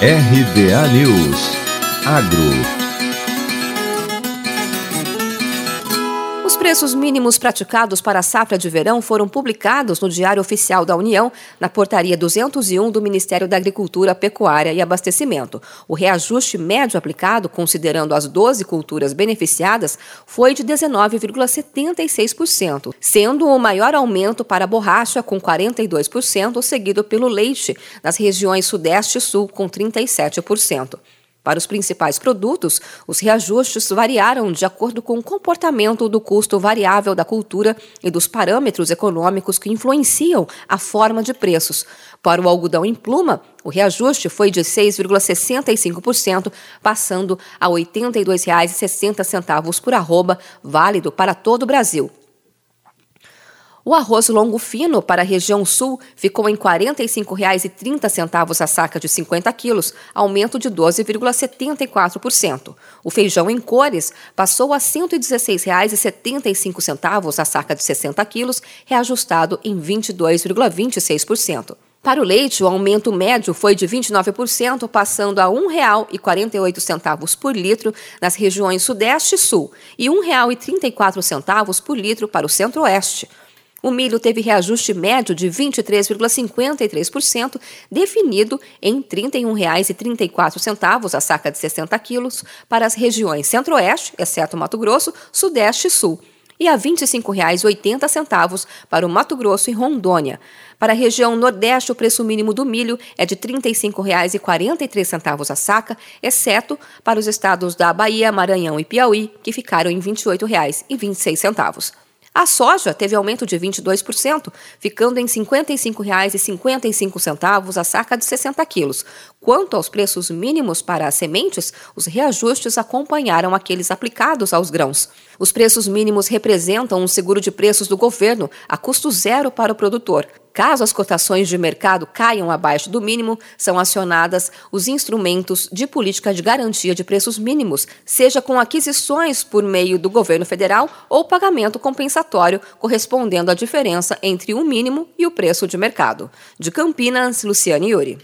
RBA News. Agro preços mínimos praticados para a safra de verão foram publicados no Diário Oficial da União, na Portaria 201 do Ministério da Agricultura, Pecuária e Abastecimento. O reajuste médio aplicado, considerando as 12 culturas beneficiadas, foi de 19,76%, sendo o maior aumento para a borracha, com 42%, seguido pelo leite, nas regiões Sudeste e Sul, com 37%. Para os principais produtos, os reajustes variaram de acordo com o comportamento do custo variável da cultura e dos parâmetros econômicos que influenciam a forma de preços. Para o algodão em pluma, o reajuste foi de 6,65%, passando a R$ 82,60 por arroba, válido para todo o Brasil. O arroz longo fino para a região sul ficou em R$ 45,30 a saca de 50 quilos, aumento de 12,74%. O feijão em cores passou a R$ 116,75 a saca de 60 quilos, reajustado em 22,26%. Para o leite, o aumento médio foi de 29%, passando a R$ 1,48 por litro nas regiões Sudeste e Sul e R$ 1,34 por litro para o Centro-Oeste. O milho teve reajuste médio de 23,53%, definido em R$ 31,34 a saca de 60 quilos para as regiões Centro-Oeste, exceto Mato Grosso, Sudeste e Sul, e a R$ 25,80 para o Mato Grosso e Rondônia. Para a região Nordeste, o preço mínimo do milho é de R$ 35,43 a saca, exceto para os estados da Bahia, Maranhão e Piauí, que ficaram em R$ 28,26. A soja teve aumento de 22%, ficando em R$ 55,55 a saca de 60 quilos. Quanto aos preços mínimos para as sementes, os reajustes acompanharam aqueles aplicados aos grãos. Os preços mínimos representam um seguro de preços do governo a custo zero para o produtor. Caso as cotações de mercado caiam abaixo do mínimo, são acionadas os instrumentos de política de garantia de preços mínimos, seja com aquisições por meio do governo federal ou pagamento compensatório correspondendo à diferença entre o mínimo e o preço de mercado. De Campinas, Luciane Yuri.